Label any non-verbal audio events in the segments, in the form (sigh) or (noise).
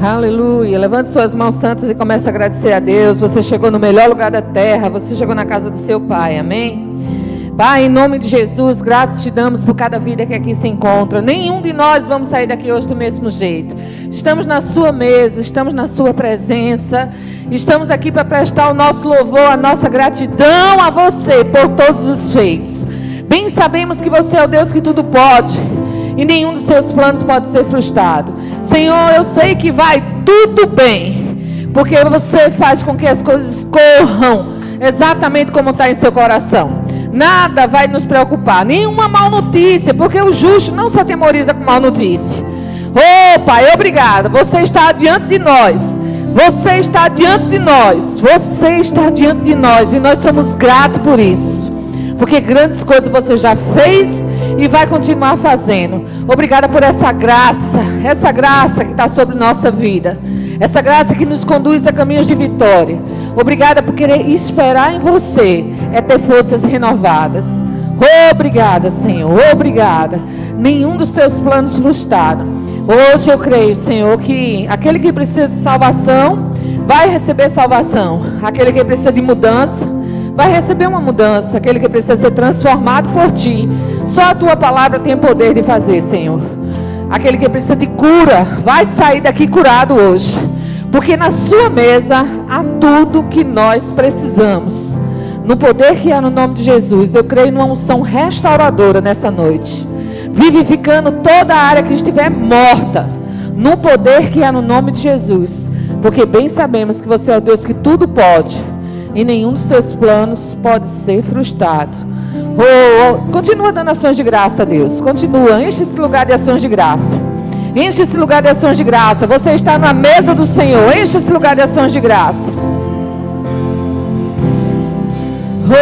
Aleluia. Levante suas mãos santas e comece a agradecer a Deus. Você chegou no melhor lugar da terra. Você chegou na casa do seu Pai. Amém? Pai, em nome de Jesus, graças te damos por cada vida que aqui se encontra. Nenhum de nós vamos sair daqui hoje do mesmo jeito. Estamos na sua mesa, estamos na sua presença. Estamos aqui para prestar o nosso louvor, a nossa gratidão a você por todos os feitos. Bem sabemos que você é o Deus que tudo pode e nenhum dos seus planos pode ser frustrado. Senhor, eu sei que vai tudo bem, porque você faz com que as coisas corram exatamente como está em seu coração. Nada vai nos preocupar, nenhuma mal notícia, porque o justo não se atemoriza com mal notícia. Oh, Pai, obrigado. Você está diante de nós. Você está diante de nós. Você está diante de nós. E nós somos gratos por isso. Porque grandes coisas você já fez e vai continuar fazendo. Obrigada por essa graça. Essa graça que está sobre nossa vida. Essa graça que nos conduz a caminhos de vitória. Obrigada por querer esperar em você. É ter forças renovadas. Obrigada, Senhor. Obrigada. Nenhum dos teus planos frustrados. Hoje eu creio, Senhor, que aquele que precisa de salvação vai receber salvação. Aquele que precisa de mudança vai receber uma mudança. Aquele que precisa ser transformado por ti. Só a tua palavra tem poder de fazer, Senhor. Aquele que precisa de cura, vai sair daqui curado hoje. Porque na sua mesa há tudo que nós precisamos. No poder que há no nome de Jesus, eu creio numa unção restauradora nessa noite. Vivificando toda a área que estiver morta. No poder que há no nome de Jesus. Porque bem sabemos que você é o Deus que tudo pode. E nenhum dos seus planos pode ser frustrado. Oh, oh, continua dando ações de graça a Deus. Continua. Enche esse lugar de ações de graça. Enche esse lugar de ações de graça. Você está na mesa do Senhor. Enche esse lugar de ações de graça.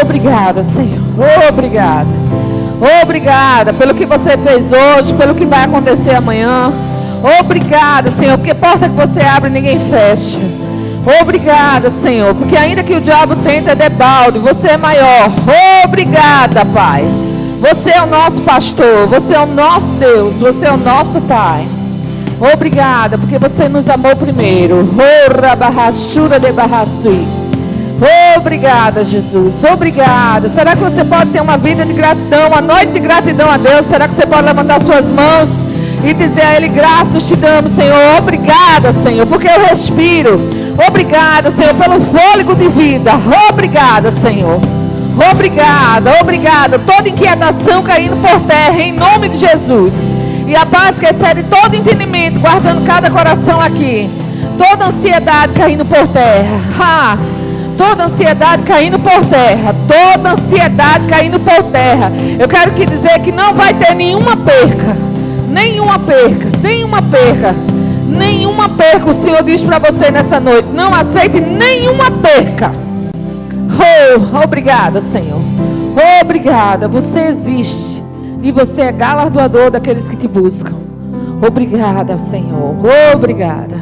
Obrigada, Senhor. Obrigada. Obrigada pelo que você fez hoje, pelo que vai acontecer amanhã. Obrigada, Senhor, porque porta que você abre ninguém fecha. Obrigada, Senhor, porque ainda que o diabo tente é debalde, você é maior. Obrigada, Pai. Você é o nosso pastor, você é o nosso Deus, você é o nosso Pai. Obrigada, porque você nos amou primeiro. Obrigada, Jesus. Obrigada. Será que você pode ter uma vida de gratidão, uma noite de gratidão a Deus? Será que você pode levantar suas mãos e dizer a Ele: Graças te damos, Senhor. Obrigada, Senhor, porque eu respiro. Obrigada, Senhor, pelo fôlego de vida. Obrigada, Senhor. Obrigada, obrigada. Toda inquietação caindo por terra, em nome de Jesus. E a paz que excede todo entendimento, guardando cada coração aqui. Toda ansiedade caindo por terra. Ha! Toda ansiedade caindo por terra. Toda ansiedade caindo por terra. Eu quero que dizer que não vai ter nenhuma perca. Nenhuma perca. Nenhuma perca nenhuma perca. O Senhor diz para você nessa noite: não aceite nenhuma perca. Oh, obrigada, Senhor. Obrigada. Você existe e você é galardoador daqueles que te buscam. Obrigada, Senhor. Obrigada.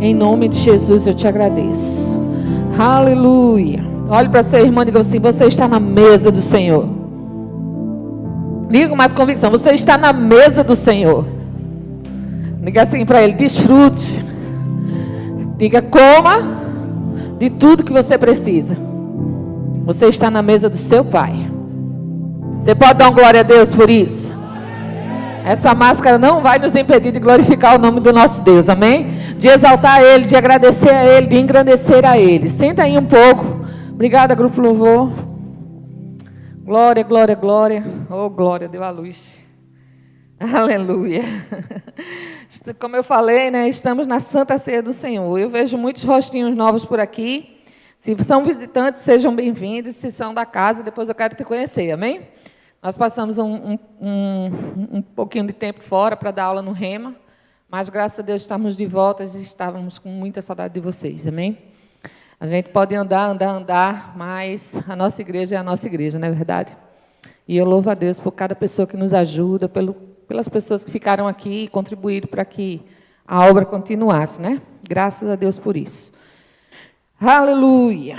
Em nome de Jesus eu te agradeço. Aleluia. Olhe para seu irmão e diga assim: você está na mesa do Senhor. Diga mais convicção: você está na mesa do Senhor. Diga assim para ele: desfrute. Diga: coma de tudo que você precisa. Você está na mesa do seu Pai. Você pode dar um glória a Deus por isso? Essa máscara não vai nos impedir de glorificar o nome do nosso Deus, amém? De exaltar a Ele, de agradecer a Ele, de engrandecer a Ele. Senta aí um pouco. Obrigada, Grupo Louvor. Glória, glória, glória. Oh, glória, deu a luz. (laughs) Aleluia. Como eu falei, né, estamos na Santa Ceia do Senhor. Eu vejo muitos rostinhos novos por aqui. Se são visitantes, sejam bem-vindos. Se são da casa, depois eu quero te conhecer, amém? Nós passamos um, um, um, um pouquinho de tempo fora para dar aula no Rema, mas graças a Deus estamos de volta e estávamos com muita saudade de vocês, amém? A gente pode andar, andar, andar, mas a nossa igreja é a nossa igreja, não é verdade? E eu louvo a Deus por cada pessoa que nos ajuda, pelo pelas pessoas que ficaram aqui e contribuíram para que a obra continuasse, né? Graças a Deus por isso. Aleluia.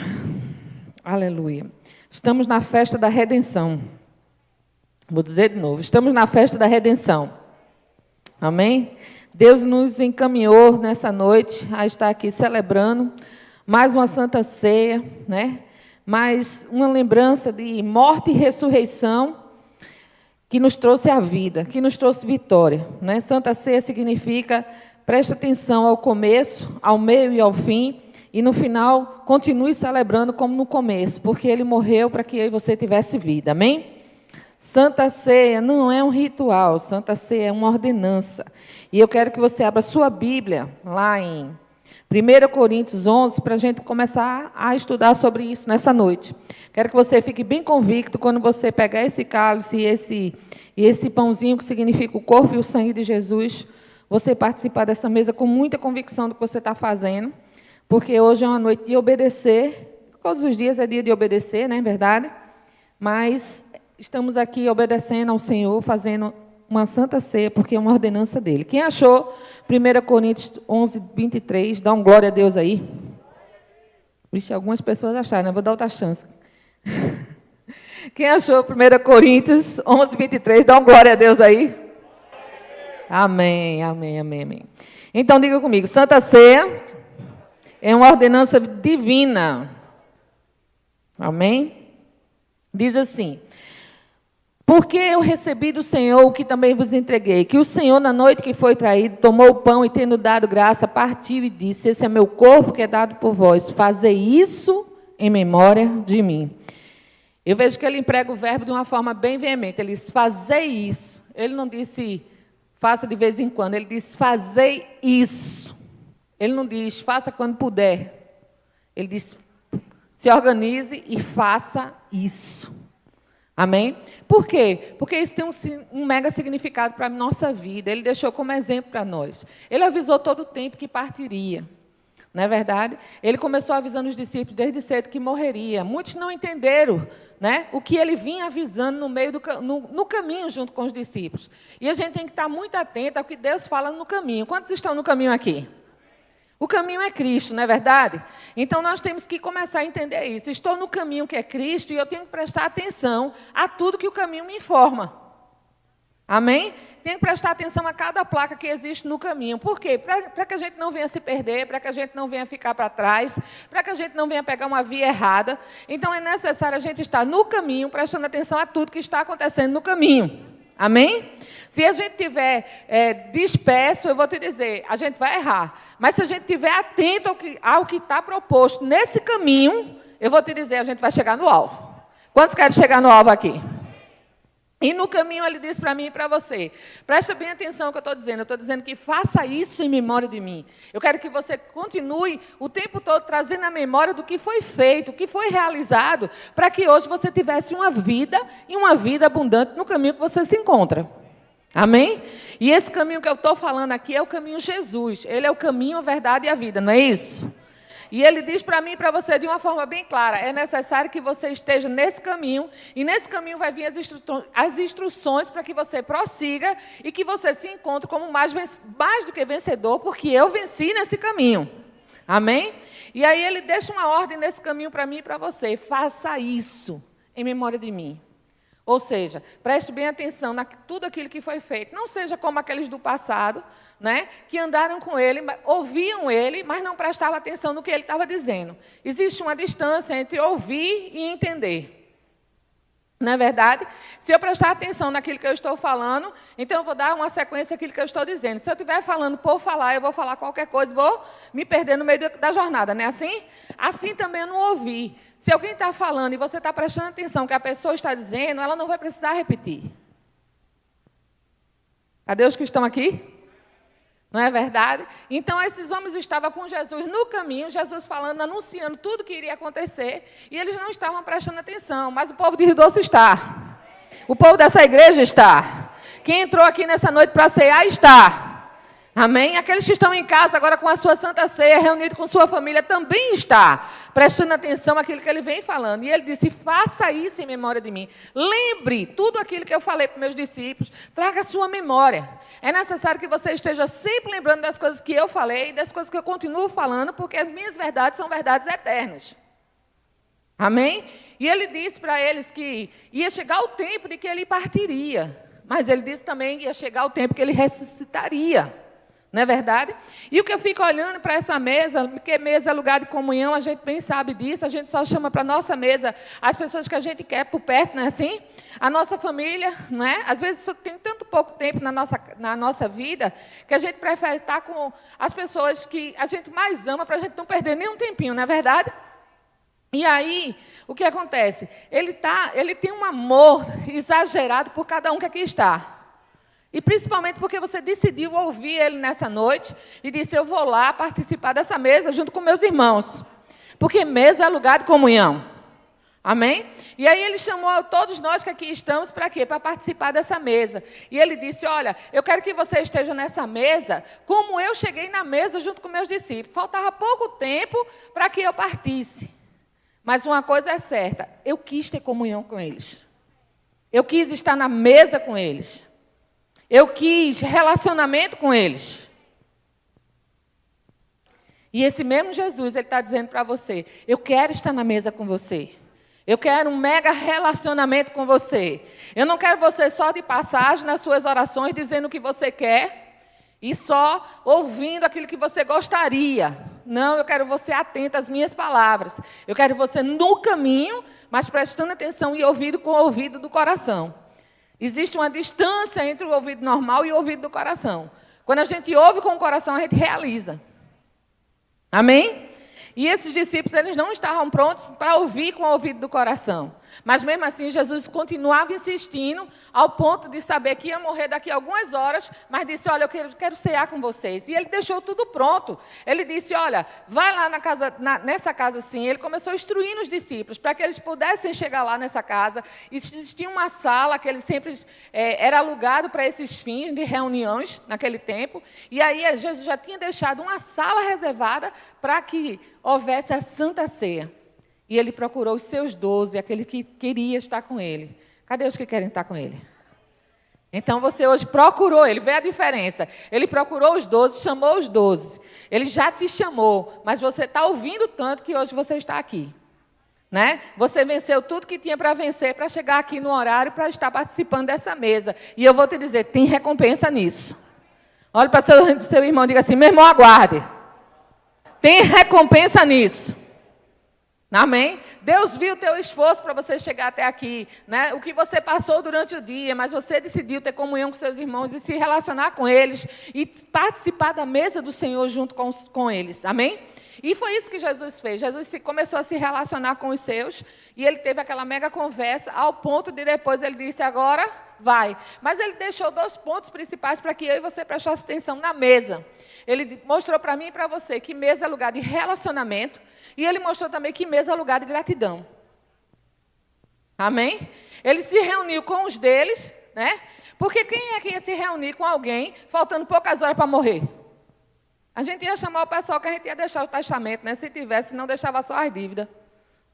Aleluia. Estamos na festa da redenção. Vou dizer de novo. Estamos na festa da redenção. Amém? Deus nos encaminhou nessa noite a estar aqui celebrando mais uma santa ceia, né? Mais uma lembrança de morte e ressurreição que nos trouxe a vida, que nos trouxe vitória, né? Santa ceia significa preste atenção ao começo, ao meio e ao fim, e no final continue celebrando como no começo, porque ele morreu para que eu e você tivesse vida. Amém? Santa Ceia não é um ritual, Santa Ceia é uma ordenança. E eu quero que você abra sua Bíblia lá em 1 Coríntios 11 para a gente começar a estudar sobre isso nessa noite. Quero que você fique bem convicto quando você pegar esse cálice e esse, e esse pãozinho que significa o corpo e o sangue de Jesus, você participar dessa mesa com muita convicção do que você está fazendo, porque hoje é uma noite de obedecer. Todos os dias é dia de obedecer, não é verdade? Mas estamos aqui obedecendo ao Senhor, fazendo uma santa ceia, porque é uma ordenança dele. Quem achou 1 Coríntios 11, 23, dá um glória a Deus aí. Vixe, algumas pessoas acharam, né? vou dar outra chance. (laughs) Quem achou 1 Coríntios 11, 23, dá um glória a Deus aí. Amém, amém, amém, amém. Então diga comigo, Santa Ceia é uma ordenança divina. Amém? Diz assim: porque eu recebi do Senhor o que também vos entreguei, que o Senhor, na noite que foi traído, tomou o pão e, tendo dado graça, partiu e disse: Esse é meu corpo que é dado por vós, fazei isso em memória de mim. Eu vejo que ele emprega o verbo de uma forma bem veemente. Ele diz: Fazei isso. Ele não disse, faça de vez em quando. Ele diz: Fazei isso. Ele não diz, faça quando puder. Ele diz: Se organize e faça isso. Amém? Por quê? Porque isso tem um, um mega significado para a nossa vida. Ele deixou como exemplo para nós. Ele avisou todo o tempo que partiria. Não é verdade? Ele começou avisando os discípulos desde cedo que morreria. Muitos não entenderam né, o que ele vinha avisando no meio do no, no caminho junto com os discípulos. E a gente tem que estar muito atento ao que Deus fala no caminho. Quantos estão no caminho aqui? O caminho é Cristo, não é verdade? Então nós temos que começar a entender isso. Estou no caminho que é Cristo e eu tenho que prestar atenção a tudo que o caminho me informa. Amém? Tenho que prestar atenção a cada placa que existe no caminho. Por quê? Para que a gente não venha se perder, para que a gente não venha ficar para trás, para que a gente não venha pegar uma via errada. Então é necessário a gente estar no caminho, prestando atenção a tudo que está acontecendo no caminho. Amém? Se a gente tiver é, disperso, eu vou te dizer, a gente vai errar. Mas se a gente estiver atento ao que ao está proposto nesse caminho, eu vou te dizer, a gente vai chegar no alvo. Quantos querem chegar no alvo aqui? E no caminho ele diz para mim e para você: presta bem atenção no que eu estou dizendo. Eu estou dizendo que faça isso em memória de mim. Eu quero que você continue o tempo todo trazendo a memória do que foi feito, o que foi realizado, para que hoje você tivesse uma vida e uma vida abundante no caminho que você se encontra. Amém? E esse caminho que eu estou falando aqui é o caminho Jesus. Ele é o caminho, a verdade e a vida, não é isso? E ele diz para mim e para você de uma forma bem clara: é necessário que você esteja nesse caminho, e nesse caminho vai vir as, instru as instruções para que você prossiga e que você se encontre como mais, mais do que vencedor, porque eu venci nesse caminho. Amém? E aí ele deixa uma ordem nesse caminho para mim e para você: faça isso em memória de mim. Ou seja, preste bem atenção na tudo aquilo que foi feito. Não seja como aqueles do passado, né, que andaram com ele, ouviam ele, mas não prestavam atenção no que ele estava dizendo. Existe uma distância entre ouvir e entender. Não é verdade? Se eu prestar atenção naquilo que eu estou falando, então eu vou dar uma sequência àquilo que eu estou dizendo. Se eu estiver falando por falar, eu vou falar qualquer coisa, vou me perder no meio da jornada, não é assim? Assim também eu não ouvi. Se alguém está falando e você está prestando atenção que a pessoa está dizendo, ela não vai precisar repetir. Cadê os que estão aqui? Não é verdade? Então, esses homens estavam com Jesus no caminho, Jesus falando, anunciando tudo que iria acontecer, e eles não estavam prestando atenção, mas o povo de Rio Doce está. O povo dessa igreja está. Quem entrou aqui nessa noite para cear está. Amém? Aqueles que estão em casa agora com a sua santa ceia, reunido com sua família, também está prestando atenção àquilo que ele vem falando. E ele disse: faça isso em memória de mim. Lembre tudo aquilo que eu falei para meus discípulos, traga a sua memória. É necessário que você esteja sempre lembrando das coisas que eu falei, das coisas que eu continuo falando, porque as minhas verdades são verdades eternas. Amém? E ele disse para eles que ia chegar o tempo de que ele partiria. Mas ele disse também que ia chegar o tempo que ele ressuscitaria. Não é verdade? E o que eu fico olhando para essa mesa, porque mesa é lugar de comunhão, a gente bem sabe disso, a gente só chama para a nossa mesa as pessoas que a gente quer por perto, não é assim? A nossa família, não é? Às vezes tem tanto pouco tempo na nossa, na nossa vida que a gente prefere estar com as pessoas que a gente mais ama para a gente não perder nenhum tempinho, não é verdade? E aí, o que acontece? Ele, tá, ele tem um amor (laughs) exagerado por cada um que aqui está. E principalmente porque você decidiu ouvir ele nessa noite e disse: Eu vou lá participar dessa mesa junto com meus irmãos. Porque mesa é lugar de comunhão. Amém? E aí ele chamou todos nós que aqui estamos para quê? Para participar dessa mesa. E ele disse: Olha, eu quero que você esteja nessa mesa como eu cheguei na mesa junto com meus discípulos. Faltava pouco tempo para que eu partisse. Mas uma coisa é certa: eu quis ter comunhão com eles. Eu quis estar na mesa com eles. Eu quis relacionamento com eles. E esse mesmo Jesus, ele está dizendo para você: eu quero estar na mesa com você. Eu quero um mega relacionamento com você. Eu não quero você só de passagem nas suas orações dizendo o que você quer e só ouvindo aquilo que você gostaria. Não, eu quero você atento às minhas palavras. Eu quero você no caminho, mas prestando atenção e ouvindo com o ouvido do coração. Existe uma distância entre o ouvido normal e o ouvido do coração. Quando a gente ouve com o coração, a gente realiza. Amém? E esses discípulos, eles não estavam prontos para ouvir com o ouvido do coração. Mas mesmo assim, Jesus continuava insistindo, ao ponto de saber que ia morrer daqui a algumas horas, mas disse: Olha, eu quero, quero cear com vocês. E ele deixou tudo pronto. Ele disse: Olha, vai lá na casa, na, nessa casa sim. Ele começou a instruir os discípulos para que eles pudessem chegar lá nessa casa. Existia uma sala que ele sempre é, era alugado para esses fins de reuniões naquele tempo. E aí Jesus já tinha deixado uma sala reservada para que houvesse a santa ceia. E ele procurou os seus doze, aquele que queria estar com ele. Cadê os que querem estar com ele? Então você hoje procurou ele, vê a diferença. Ele procurou os doze, chamou os doze. Ele já te chamou, mas você está ouvindo tanto que hoje você está aqui. Né? Você venceu tudo que tinha para vencer para chegar aqui no horário para estar participando dessa mesa. E eu vou te dizer, tem recompensa nisso. Olhe para seu, seu irmão e diga assim: meu irmão, aguarde. Tem recompensa nisso. Amém? Deus viu o teu esforço para você chegar até aqui, né? O que você passou durante o dia, mas você decidiu ter comunhão com seus irmãos e se relacionar com eles e participar da mesa do Senhor junto com, com eles. Amém? E foi isso que Jesus fez. Jesus se, começou a se relacionar com os seus e ele teve aquela mega conversa ao ponto de depois ele disse agora vai. Mas ele deixou dois pontos principais para que eu e você prestasse atenção na mesa. Ele mostrou para mim e para você que mesa é lugar de relacionamento e ele mostrou também que mesa é lugar de gratidão. Amém? Ele se reuniu com os deles, né? Porque quem é que ia se reunir com alguém faltando poucas horas para morrer? A gente ia chamar o pessoal que a gente ia deixar o testamento, né? Se tivesse, não deixava só as dívidas.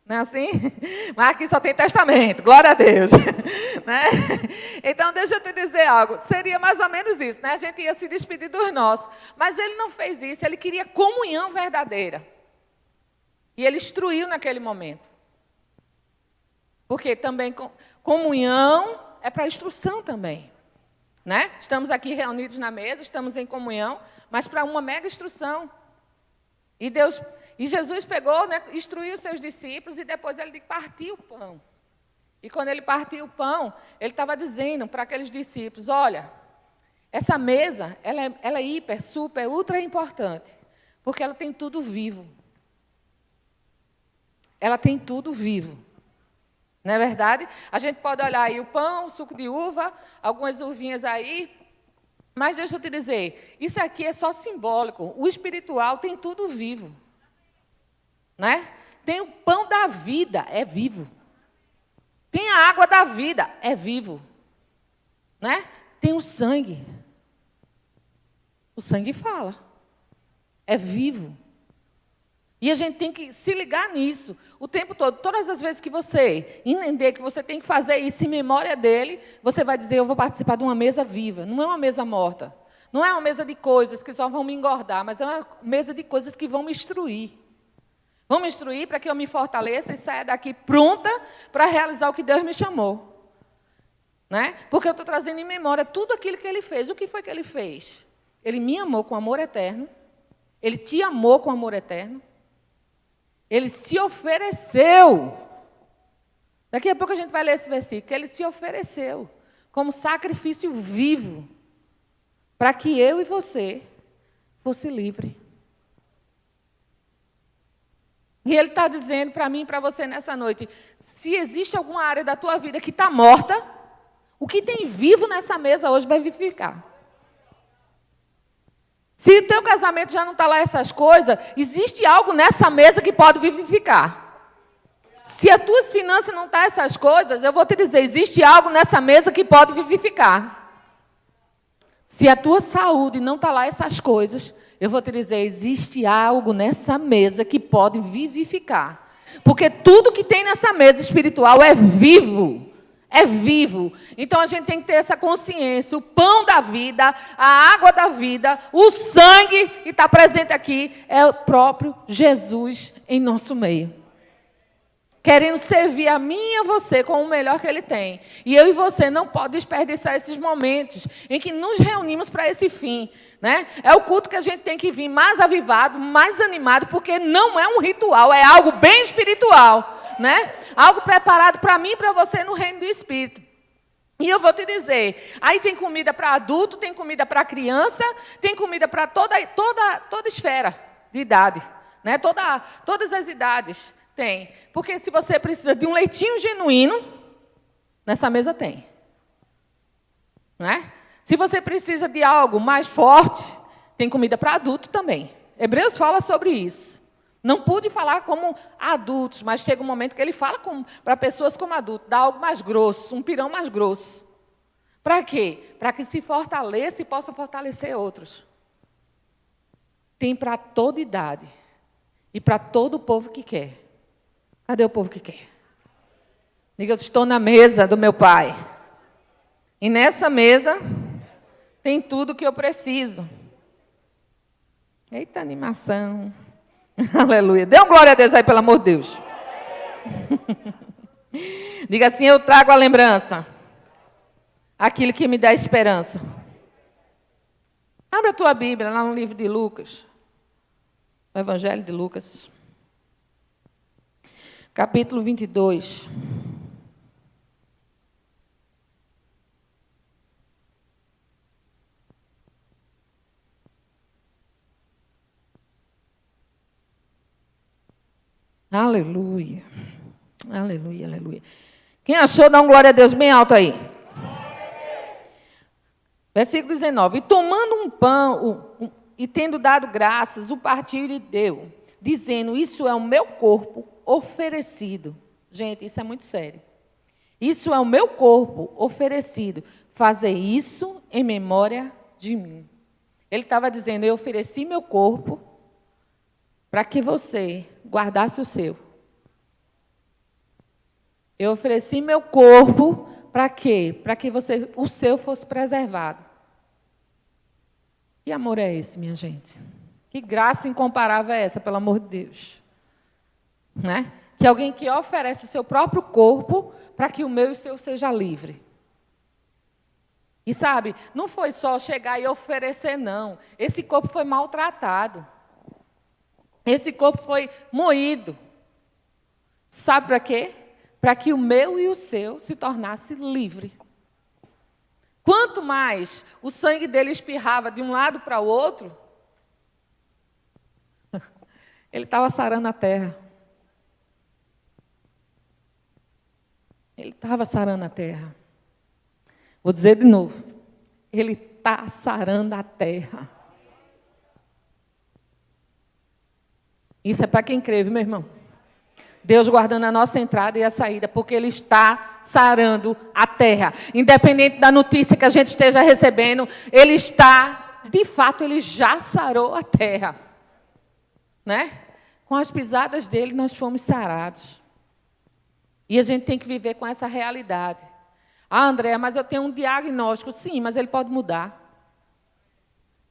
Não é assim? (laughs) Mas aqui só tem testamento, glória a Deus. (laughs) né? Então, deixa eu te dizer algo. Seria mais ou menos isso, né? A gente ia se despedir dos nossos. Mas ele não fez isso, ele queria comunhão verdadeira. E ele instruiu naquele momento. Porque também comunhão é para instrução também. Né? Estamos aqui reunidos na mesa, estamos em comunhão, mas para uma mega instrução. E Deus, e Jesus pegou, né, instruiu seus discípulos e depois ele partiu o pão. E quando ele partiu o pão, ele estava dizendo para aqueles discípulos: olha, essa mesa, ela é, ela é hiper, super, ultra importante, porque ela tem tudo vivo. Ela tem tudo vivo. Não é verdade? A gente pode olhar aí o pão, o suco de uva, algumas uvinhas aí. Mas deixa eu te dizer, isso aqui é só simbólico. O espiritual tem tudo vivo. Né? Tem o pão da vida, é vivo. Tem a água da vida, é vivo. Né? Tem o sangue. O sangue fala. É vivo. E a gente tem que se ligar nisso o tempo todo. Todas as vezes que você entender que você tem que fazer isso em memória dele, você vai dizer: Eu vou participar de uma mesa viva. Não é uma mesa morta. Não é uma mesa de coisas que só vão me engordar, mas é uma mesa de coisas que vão me instruir. Vão me instruir para que eu me fortaleça e saia daqui pronta para realizar o que Deus me chamou. Né? Porque eu estou trazendo em memória tudo aquilo que ele fez. O que foi que ele fez? Ele me amou com amor eterno. Ele te amou com amor eterno. Ele se ofereceu. Daqui a pouco a gente vai ler esse versículo. Ele se ofereceu como sacrifício vivo para que eu e você fosse livre. E Ele está dizendo para mim e para você nessa noite: se existe alguma área da tua vida que está morta, o que tem vivo nessa mesa hoje vai vivificar. Se o teu casamento já não está lá essas coisas, existe algo nessa mesa que pode vivificar. Se as tuas finanças não estão tá essas coisas, eu vou te dizer, existe algo nessa mesa que pode vivificar. Se a tua saúde não está lá essas coisas, eu vou te dizer, existe algo nessa mesa que pode vivificar. Porque tudo que tem nessa mesa espiritual é vivo. É vivo. Então a gente tem que ter essa consciência. O pão da vida, a água da vida, o sangue que está presente aqui é o próprio Jesus em nosso meio querendo servir a mim e a você com o melhor que ele tem. E eu e você não pode desperdiçar esses momentos em que nos reunimos para esse fim. Né? É o culto que a gente tem que vir mais avivado, mais animado, porque não é um ritual, é algo bem espiritual. Né? Algo preparado para mim e para você no reino do Espírito. E eu vou te dizer, aí tem comida para adulto, tem comida para criança, tem comida para toda, toda, toda esfera de idade, né? toda, todas as idades. Tem. Porque se você precisa de um leitinho genuíno, nessa mesa tem. Né? Se você precisa de algo mais forte, tem comida para adulto também. Hebreus fala sobre isso. Não pude falar como adultos, mas chega um momento que ele fala para pessoas como adultos, dá algo mais grosso, um pirão mais grosso. Para quê? Para que se fortaleça e possa fortalecer outros. Tem para toda idade e para todo o povo que quer. Cadê o povo que quer? Diga, eu estou na mesa do meu pai. E nessa mesa tem tudo que eu preciso. Eita animação. (laughs) Aleluia. Dê um glória a Deus aí, pelo amor de Deus. (laughs) Diga assim: Eu trago a lembrança. Aquilo que me dá esperança. Abra a tua Bíblia lá no livro de Lucas. O Evangelho de Lucas capítulo 22. Aleluia. Aleluia, aleluia. Quem achou, dá um glória a Deus bem alto aí. Versículo 19. E tomando um pão, um, e tendo dado graças, o partiu e deu, dizendo: Isso é o meu corpo oferecido. Gente, isso é muito sério. Isso é o meu corpo oferecido. Fazer isso em memória de mim. Ele estava dizendo: Eu ofereci meu corpo para que você guardasse o seu. Eu ofereci meu corpo para quê? Para que você, o seu fosse preservado. Que amor é esse, minha gente? Que graça incomparável é essa, pelo amor de Deus? Né? Que alguém que oferece o seu próprio corpo para que o meu e o seu seja livre. E sabe, não foi só chegar e oferecer, não. Esse corpo foi maltratado. Esse corpo foi moído. Sabe para quê? Para que o meu e o seu se tornasse livre. Quanto mais o sangue dele espirrava de um lado para o outro, ele estava sarando a terra. Ele estava sarando a terra. Vou dizer de novo. Ele está sarando a terra. Isso é para quem crê, meu irmão? Deus guardando a nossa entrada e a saída, porque Ele está sarando a terra. Independente da notícia que a gente esteja recebendo, Ele está, de fato, Ele já sarou a terra. Né? Com as pisadas dele, nós fomos sarados. E a gente tem que viver com essa realidade. Ah, André, mas eu tenho um diagnóstico. Sim, mas ele pode mudar.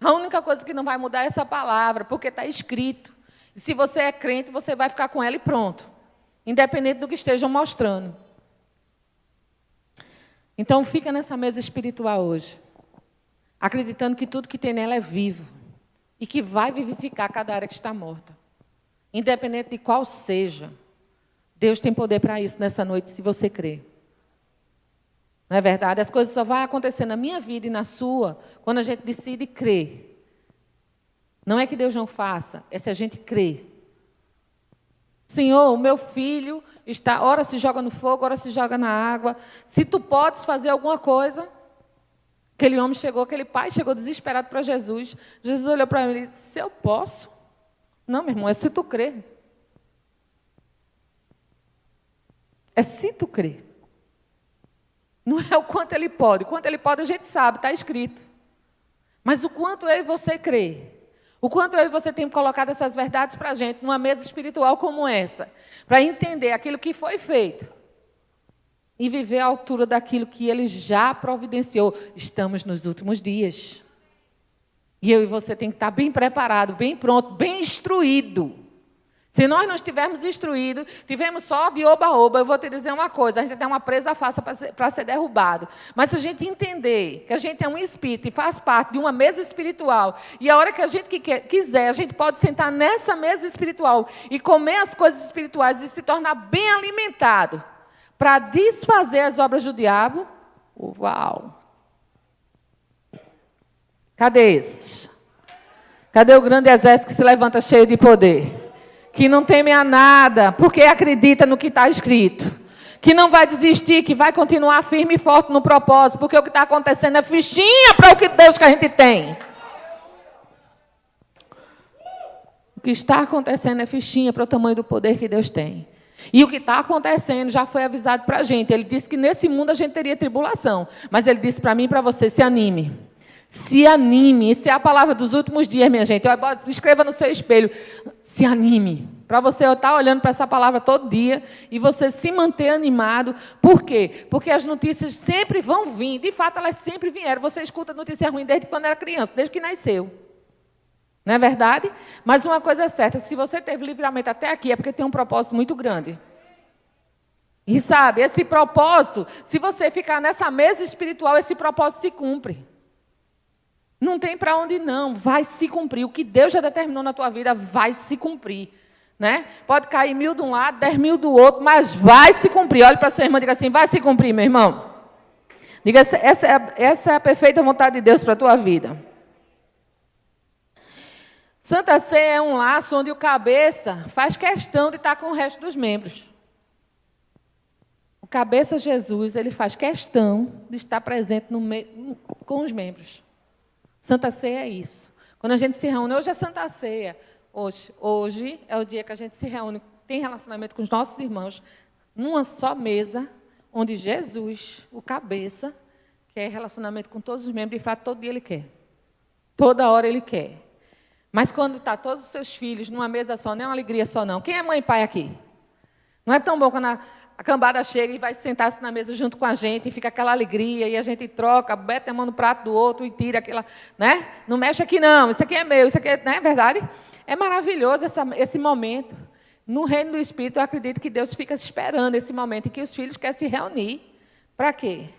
A única coisa que não vai mudar é essa palavra, porque está escrito. Se você é crente, você vai ficar com ela e pronto. Independente do que estejam mostrando. Então, fica nessa mesa espiritual hoje. acreditando que tudo que tem nela é vivo e que vai vivificar cada área que está morta. Independente de qual seja, Deus tem poder para isso nessa noite, se você crer. Não é verdade? As coisas só vão acontecer na minha vida e na sua quando a gente decide crer. Não é que Deus não faça, é se a gente crer. Senhor, o meu filho está, ora se joga no fogo, ora se joga na água. Se tu podes fazer alguma coisa. Aquele homem chegou, aquele pai chegou desesperado para Jesus. Jesus olhou para ele e disse: Se eu posso. Não, meu irmão, é se tu crer. É se tu crer. Não é o quanto ele pode. O quanto ele pode a gente sabe, está escrito. Mas o quanto eu e você crê. O quanto eu e você temos colocado essas verdades para a gente numa mesa espiritual como essa, para entender aquilo que foi feito e viver à altura daquilo que ele já providenciou. Estamos nos últimos dias. E eu e você tem que estar bem preparado, bem pronto, bem instruído se nós não estivermos instruídos, tivemos só de oba-oba, eu vou te dizer uma coisa: a gente tem uma presa fácil para ser, ser, derrubado. Mas se a gente entender que a gente é um espírito e faz parte de uma mesa espiritual, e a hora que a gente quiser, a gente pode sentar nessa mesa espiritual e comer as coisas espirituais e se tornar bem alimentado para desfazer as obras do diabo, uau! Cadê esses? Cadê o grande exército que se levanta cheio de poder? que não teme a nada, porque acredita no que está escrito. Que não vai desistir, que vai continuar firme e forte no propósito, porque o que está acontecendo é fichinha para o que Deus que a gente tem. O que está acontecendo é fichinha para o tamanho do poder que Deus tem. E o que está acontecendo já foi avisado para a gente. Ele disse que nesse mundo a gente teria tribulação. Mas ele disse para mim e para você: se anime. Se anime. Isso é a palavra dos últimos dias, minha gente. Escreva no seu espelho. Se anime. Para você estar olhando para essa palavra todo dia e você se manter animado. Por quê? Porque as notícias sempre vão vir. De fato, elas sempre vieram. Você escuta notícia ruim desde quando era criança, desde que nasceu. Não é verdade? Mas uma coisa é certa: se você teve livramento até aqui, é porque tem um propósito muito grande. E sabe, esse propósito, se você ficar nessa mesa espiritual, esse propósito se cumpre. Não tem para onde não, vai se cumprir. O que Deus já determinou na tua vida vai se cumprir. Né? Pode cair mil de um lado, dez mil do outro, mas vai se cumprir. Olhe para sua irmã e diga assim: vai se cumprir, meu irmão. Diga, essa é essa é a perfeita vontade de Deus para a tua vida. Santa Ceia é um laço onde o cabeça faz questão de estar com o resto dos membros. O cabeça Jesus, ele faz questão de estar presente com os membros. Santa Ceia é isso. Quando a gente se reúne, hoje é Santa Ceia. Hoje, hoje é o dia que a gente se reúne, tem relacionamento com os nossos irmãos, numa só mesa, onde Jesus, o cabeça, quer relacionamento com todos os membros, de fato, todo dia ele quer. Toda hora ele quer. Mas quando está todos os seus filhos numa mesa só, não é uma alegria só, não. Quem é mãe e pai aqui? Não é tão bom quando a, a cambada chega e vai sentar-se na mesa junto com a gente, e fica aquela alegria, e a gente troca, bete a mão no prato do outro e tira aquela, né? Não mexe aqui não, isso aqui é meu, isso aqui é, não é verdade? É maravilhoso essa, esse momento. No reino do Espírito, eu acredito que Deus fica esperando esse momento em que os filhos querem se reunir. Para quê?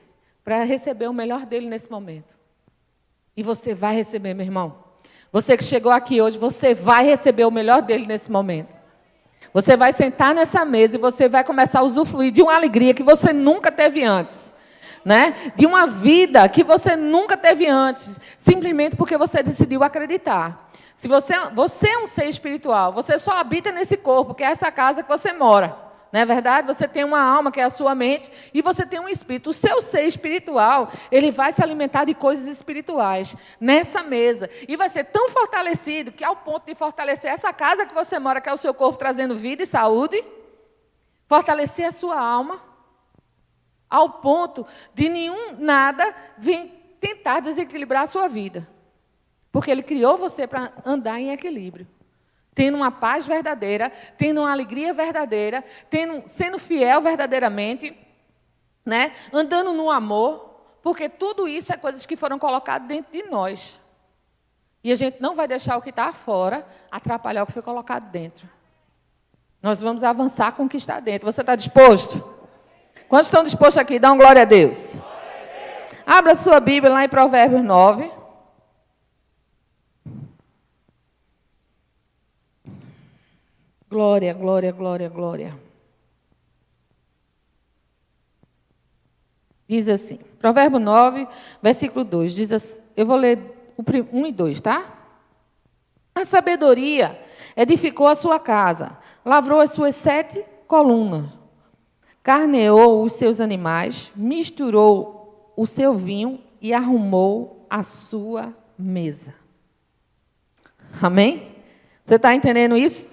Para receber o melhor dele nesse momento. E você vai receber, meu irmão. Você que chegou aqui hoje, você vai receber o melhor dele nesse momento. Você vai sentar nessa mesa e você vai começar a usufruir de uma alegria que você nunca teve antes. Né? De uma vida que você nunca teve antes, simplesmente porque você decidiu acreditar. Se você, você é um ser espiritual, você só habita nesse corpo, que é essa casa que você mora. Não é verdade? Você tem uma alma, que é a sua mente, e você tem um espírito. O seu ser espiritual, ele vai se alimentar de coisas espirituais nessa mesa. E vai ser tão fortalecido que, ao ponto de fortalecer essa casa que você mora, que é o seu corpo trazendo vida e saúde, fortalecer a sua alma, ao ponto de nenhum nada vir tentar desequilibrar a sua vida. Porque ele criou você para andar em equilíbrio tendo uma paz verdadeira, tendo uma alegria verdadeira, tendo, sendo fiel verdadeiramente, né? andando no amor, porque tudo isso é coisas que foram colocadas dentro de nós. E a gente não vai deixar o que está fora atrapalhar o que foi colocado dentro. Nós vamos avançar com o que está dentro. Você está disposto? Quantos estão dispostos aqui? Dá um glória a Deus. Abra sua Bíblia lá em Provérbios 9. Glória, glória, glória, glória. Diz assim, Provérbio 9, versículo 2, diz assim, eu vou ler o 1 e 2, tá? A sabedoria edificou a sua casa, lavrou as suas sete colunas, carneou os seus animais, misturou o seu vinho e arrumou a sua mesa. Amém? Você está entendendo isso?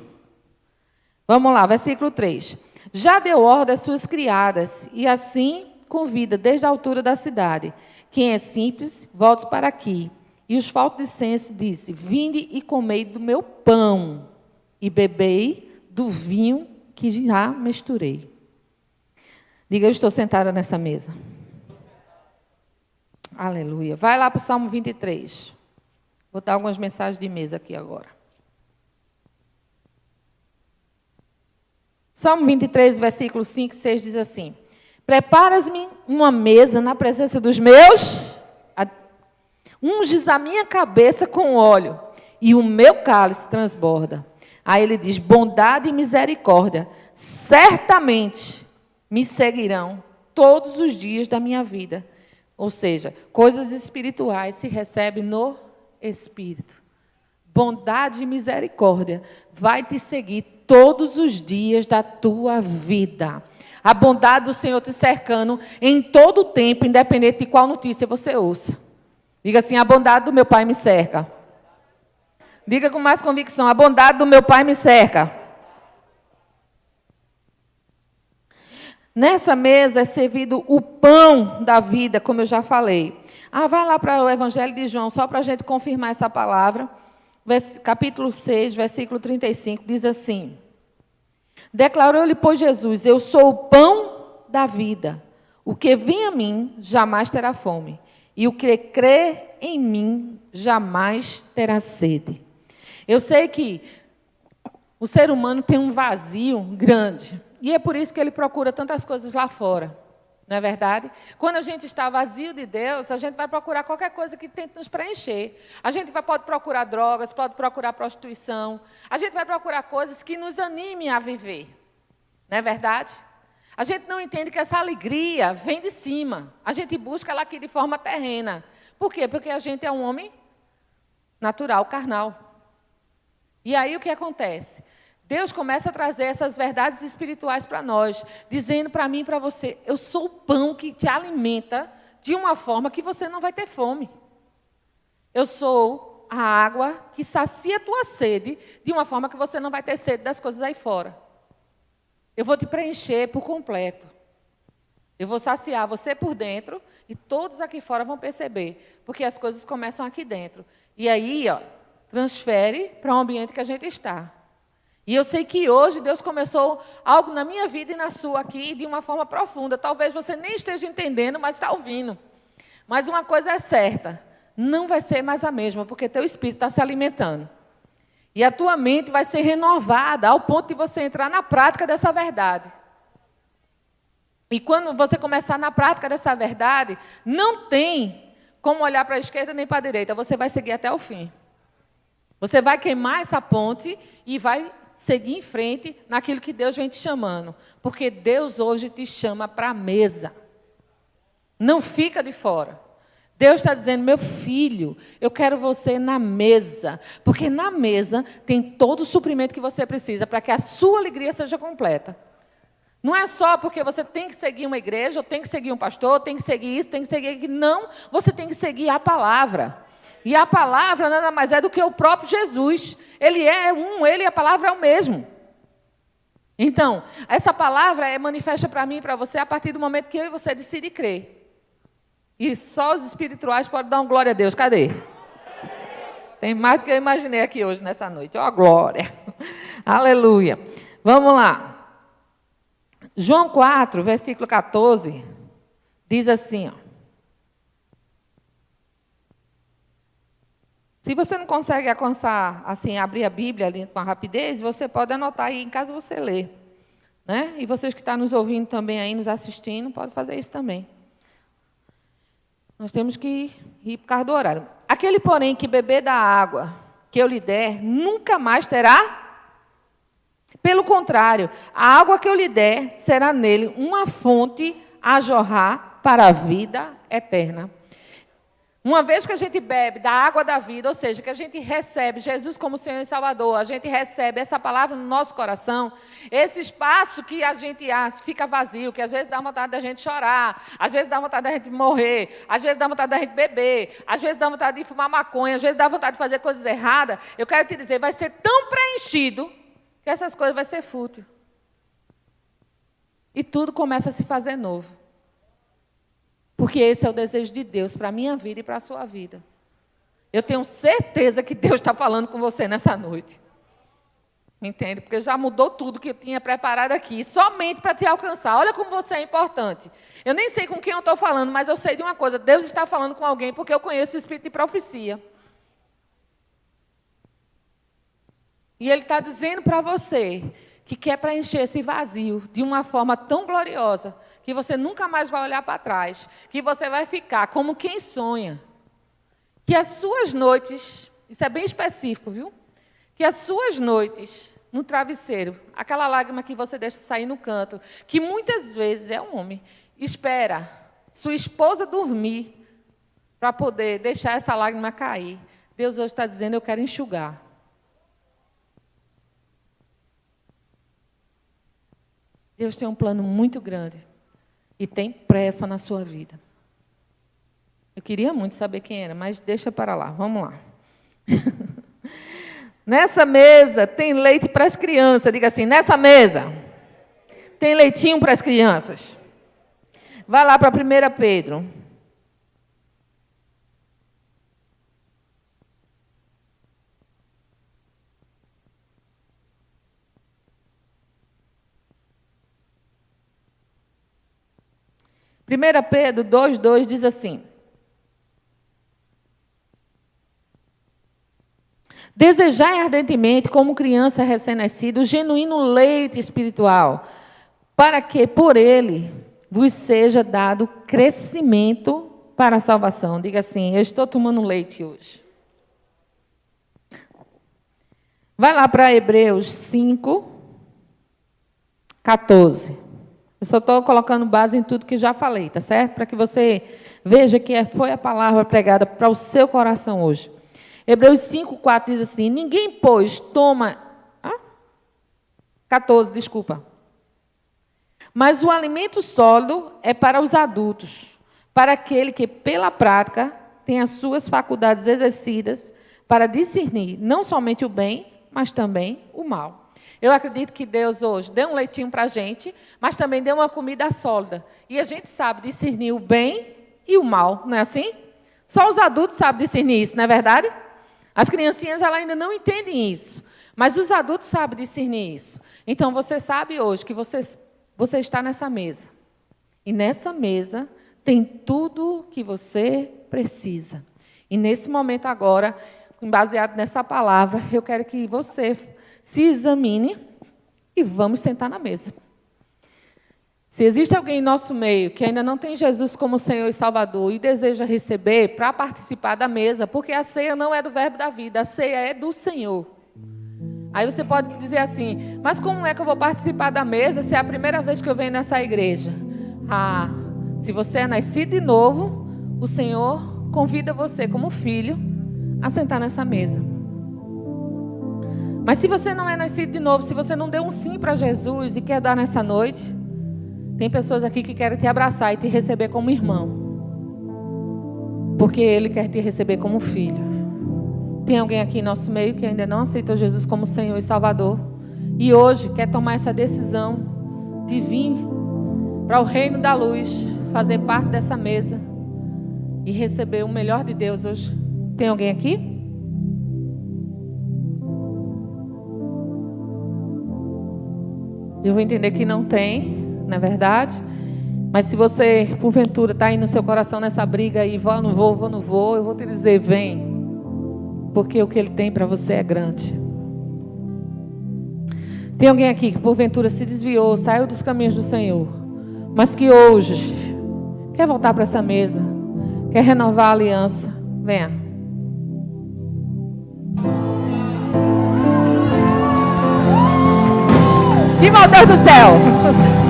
Vamos lá, versículo 3. Já deu ordem às suas criadas, e assim convida desde a altura da cidade. Quem é simples, volte para aqui. E os faltos de senso disse: Vinde e comei do meu pão, e bebei do vinho que já misturei. Diga, eu estou sentada nessa mesa. Aleluia. Vai lá para o Salmo 23. Vou dar algumas mensagens de mesa aqui agora. Salmo 23, versículo 5 e 6 diz assim: Preparas-me uma mesa na presença dos meus, unges a minha cabeça com óleo, e o meu cálice transborda. Aí ele diz: bondade e misericórdia certamente me seguirão todos os dias da minha vida. Ou seja, coisas espirituais se recebem no Espírito. Bondade e misericórdia vai te seguir todos os dias da tua vida a bondade do Senhor te cercando em todo o tempo, independente de qual notícia você ouça. Diga assim: a bondade do meu Pai me cerca. Diga com mais convicção: a bondade do meu Pai me cerca. Nessa mesa é servido o pão da vida, como eu já falei. Ah, vai lá para o Evangelho de João, só para a gente confirmar essa palavra. Capítulo 6, versículo 35, diz assim. Declarou-lhe, pois, Jesus: Eu sou o pão da vida. O que vem a mim jamais terá fome, e o que crê em mim jamais terá sede. Eu sei que o ser humano tem um vazio grande, e é por isso que ele procura tantas coisas lá fora. Não é verdade? Quando a gente está vazio de Deus, a gente vai procurar qualquer coisa que tente nos preencher. A gente vai, pode procurar drogas, pode procurar prostituição. A gente vai procurar coisas que nos animem a viver. Não é verdade? A gente não entende que essa alegria vem de cima. A gente busca ela aqui de forma terrena. Por quê? Porque a gente é um homem natural, carnal. E aí o que acontece? Deus começa a trazer essas verdades espirituais para nós, dizendo para mim e para você: eu sou o pão que te alimenta de uma forma que você não vai ter fome. Eu sou a água que sacia a tua sede de uma forma que você não vai ter sede das coisas aí fora. Eu vou te preencher por completo. Eu vou saciar você por dentro e todos aqui fora vão perceber, porque as coisas começam aqui dentro. E aí, ó, transfere para o ambiente que a gente está. E eu sei que hoje Deus começou algo na minha vida e na sua aqui de uma forma profunda. Talvez você nem esteja entendendo, mas está ouvindo. Mas uma coisa é certa: não vai ser mais a mesma, porque teu espírito está se alimentando. E a tua mente vai ser renovada ao ponto de você entrar na prática dessa verdade. E quando você começar na prática dessa verdade, não tem como olhar para a esquerda nem para a direita, você vai seguir até o fim. Você vai queimar essa ponte e vai seguir em frente naquilo que Deus vem te chamando. Porque Deus hoje te chama para a mesa. Não fica de fora. Deus está dizendo, meu filho, eu quero você na mesa, porque na mesa tem todo o suprimento que você precisa para que a sua alegria seja completa. Não é só porque você tem que seguir uma igreja, ou tem que seguir um pastor, ou tem que seguir isso, tem que seguir aquilo. Não, você tem que seguir a palavra. E a palavra nada mais é do que o próprio Jesus. Ele é um, ele e a palavra é o mesmo. Então, essa palavra é manifesta para mim e para você a partir do momento que eu e você decidem crer. E só os espirituais podem dar um glória a Deus. Cadê? Tem mais do que eu imaginei aqui hoje, nessa noite. Ó, oh, glória. (laughs) Aleluia. Vamos lá. João 4, versículo 14, diz assim, ó. Se você não consegue alcançar, assim, abrir a Bíblia ali com rapidez, você pode anotar aí em casa você lê. Né? E vocês que estão nos ouvindo também aí, nos assistindo, podem fazer isso também. Nós temos que ir por causa do horário. Aquele, porém, que beber da água que eu lhe der, nunca mais terá. contrário, a água que eu lhe der será nele uma fonte a jorrar para a vida eterna. Uma vez que a gente bebe da água da vida, ou seja, que a gente recebe Jesus como Senhor e Salvador, a gente recebe essa palavra no nosso coração, esse espaço que a gente acha, fica vazio, que às vezes dá vontade da gente chorar, às vezes dá vontade da gente morrer, às vezes dá vontade da gente beber, às vezes dá vontade de fumar maconha, às vezes dá vontade de fazer coisas erradas, eu quero te dizer, vai ser tão preenchido que essas coisas vão ser fútil. E tudo começa a se fazer novo. Porque esse é o desejo de Deus para a minha vida e para a sua vida. Eu tenho certeza que Deus está falando com você nessa noite. Entende? Porque já mudou tudo que eu tinha preparado aqui, somente para te alcançar. Olha como você é importante. Eu nem sei com quem eu estou falando, mas eu sei de uma coisa: Deus está falando com alguém porque eu conheço o espírito de profecia. E Ele está dizendo para você que quer preencher esse vazio de uma forma tão gloriosa que você nunca mais vai olhar para trás, que você vai ficar como quem sonha. Que as suas noites, isso é bem específico, viu? Que as suas noites no travesseiro, aquela lágrima que você deixa sair no canto, que muitas vezes é um homem, espera sua esposa dormir para poder deixar essa lágrima cair. Deus hoje está dizendo: Eu quero enxugar. Deus tem um plano muito grande e tem pressa na sua vida. Eu queria muito saber quem era, mas deixa para lá. Vamos lá. (laughs) nessa mesa tem leite para as crianças. Diga assim: nessa mesa tem leitinho para as crianças. Vai lá para 1 Pedro 1 Pedro 2,2 diz assim: Desejai ardentemente, como criança recém-nascida, o genuíno leite espiritual, para que por ele vos seja dado crescimento para a salvação. Diga assim: Eu estou tomando leite hoje. Vai lá para Hebreus 5, 14. Eu só estou colocando base em tudo que já falei, tá certo? Para que você veja que é, foi a palavra pregada para o seu coração hoje. Hebreus 5, 4 diz assim: Ninguém, pois, toma. Ah? 14, desculpa. Mas o alimento sólido é para os adultos, para aquele que, pela prática, tem as suas faculdades exercidas para discernir não somente o bem, mas também o mal. Eu acredito que Deus hoje deu um leitinho para a gente, mas também deu uma comida sólida. E a gente sabe discernir o bem e o mal, não é assim? Só os adultos sabem discernir isso, não é verdade? As criancinhas elas ainda não entendem isso, mas os adultos sabem discernir isso. Então você sabe hoje que você, você está nessa mesa. E nessa mesa tem tudo que você precisa. E nesse momento agora, baseado nessa palavra, eu quero que você se examine e vamos sentar na mesa. Se existe alguém em nosso meio que ainda não tem Jesus como Senhor e Salvador e deseja receber para participar da mesa, porque a ceia não é do verbo da vida, a ceia é do Senhor. Aí você pode dizer assim: mas como é que eu vou participar da mesa se é a primeira vez que eu venho nessa igreja? Ah, se você é nascido de novo, o Senhor convida você como filho a sentar nessa mesa. Mas se você não é nascido de novo, se você não deu um sim para Jesus e quer dar nessa noite, tem pessoas aqui que querem te abraçar e te receber como irmão. Porque Ele quer te receber como filho. Tem alguém aqui em nosso meio que ainda não aceitou Jesus como Senhor e Salvador. E hoje quer tomar essa decisão de vir para o reino da luz, fazer parte dessa mesa e receber o melhor de Deus hoje. Tem alguém aqui? Eu vou entender que não tem, na é verdade. Mas se você, porventura, está aí no seu coração nessa briga aí, vou, não vou, vou, não vou, eu vou te dizer, vem. Porque o que ele tem para você é grande. Tem alguém aqui que porventura se desviou, saiu dos caminhos do Senhor, mas que hoje quer voltar para essa mesa, quer renovar a aliança. Venha. Cima ao Deus do céu.